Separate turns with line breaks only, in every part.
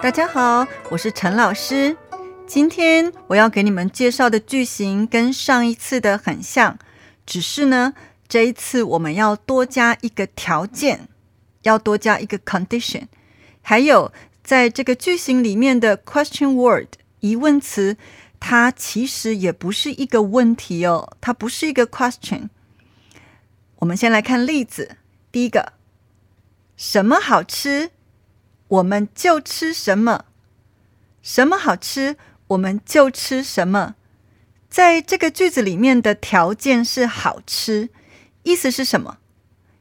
大家好，我是陈老师。今天我要给你们介绍的句型跟上一次的很像，只是呢，这一次我们要多加一个条件，要多加一个 condition。还有，在这个句型里面的 question word 疑问词，它其实也不是一个问题哦，它不是一个 question。我们先来看例子，第一个，什么好吃？我们就吃什么，什么好吃，我们就吃什么。在这个句子里面的条件是好吃，意思是什么？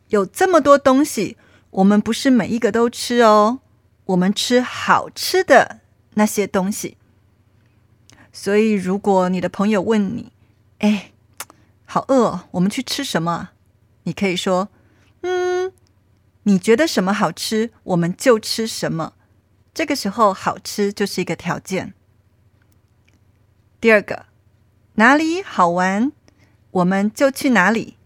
有这么多东西，我们不是每一个都吃哦，我们吃好吃的那些东西。所以，如果你的朋友问你：“哎，好饿，我们去吃什么？”你可以说：“。”你觉得什么好吃，我们就吃什么。这个时候，好吃就是一个条件。第二个，哪里好玩，我们就去哪里。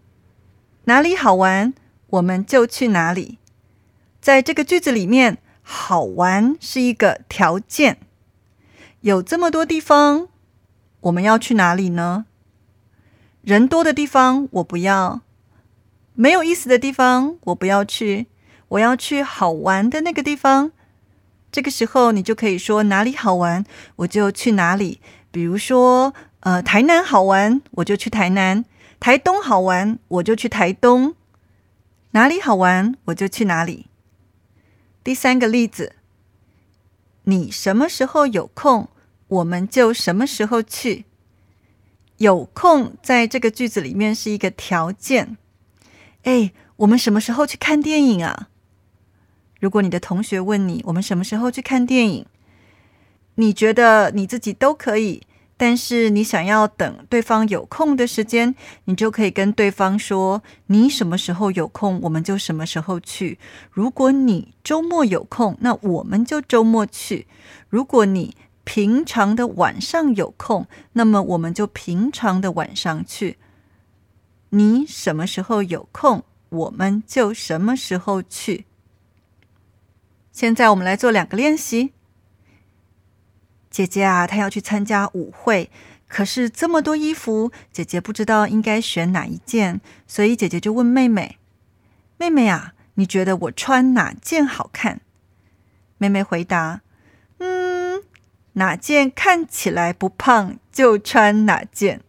哪里好玩，我们就去哪里。在这个句子里面，好玩是一个条件。有这么多地方，我们要去哪里呢？人多的地方我不要，没有意思的地方我不要去。我要去好玩的那个地方，这个时候你就可以说哪里好玩，我就去哪里。比如说，呃，台南好玩，我就去台南；台东好玩，我就去台东。哪里好玩，我就去哪里。第三个例子，你什么时候有空，我们就什么时候去。有空在这个句子里面是一个条件。哎，我们什么时候去看电影啊？如果你的同学问你，我们什么时候去看电影？你觉得你自己都可以，但是你想要等对方有空的时间，你就可以跟对方说，你什么时候有空，我们就什么时候去。如果你周末有空，那我们就周末去；如果你平常的晚上有空，那么我们就平常的晚上去。你什么时候有空，我们就什么时候去。现在我们来做两个练习。姐姐啊，她要去参加舞会，可是这么多衣服，姐姐不知道应该选哪一件，所以姐姐就问妹妹：“妹妹啊，你觉得我穿哪件好看？”妹妹回答：“嗯，哪件看起来不胖，就穿哪件。”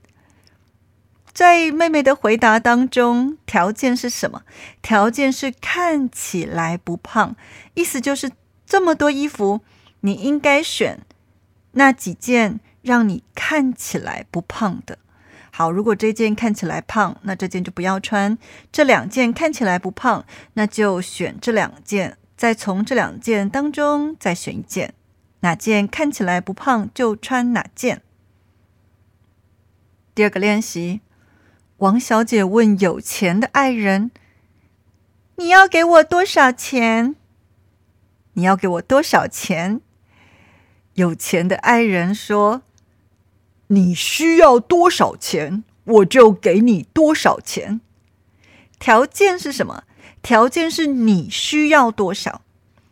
在妹妹的回答当中，条件是什么？条件是看起来不胖，意思就是这么多衣服，你应该选那几件让你看起来不胖的。好，如果这件看起来胖，那这件就不要穿；这两件看起来不胖，那就选这两件，再从这两件当中再选一件，哪件看起来不胖就穿哪件。第二个练习。王小姐问有钱的爱人：“你要给我多少钱？你要给我多少钱？”有钱的爱人说：“你需要多少钱，我就给你多少钱。条件是什么？条件是你需要多少？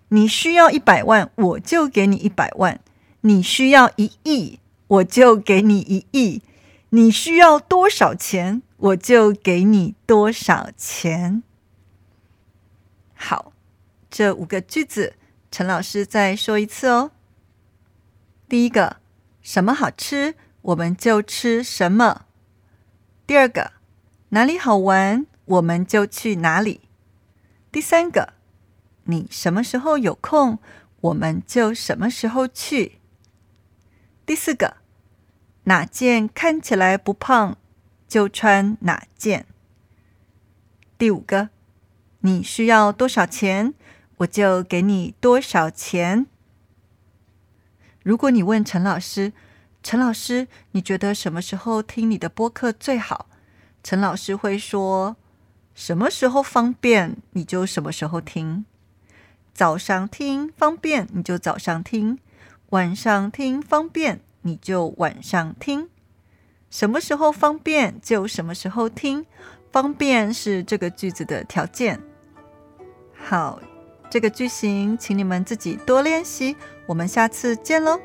你需要一百万，我就给你一百万；你需要一亿，我就给你一亿。你需要多少钱？”我就给你多少钱。好，这五个句子，陈老师再说一次哦。第一个，什么好吃，我们就吃什么。第二个，哪里好玩，我们就去哪里。第三个，你什么时候有空，我们就什么时候去。第四个，哪件看起来不胖？就穿哪件？第五个，你需要多少钱，我就给你多少钱。如果你问陈老师，陈老师，你觉得什么时候听你的播客最好？陈老师会说，什么时候方便你就什么时候听，早上听方便你就早上听，晚上听方便你就晚上听。什么时候方便就什么时候听，方便是这个句子的条件。好，这个句型，请你们自己多练习。我们下次见喽。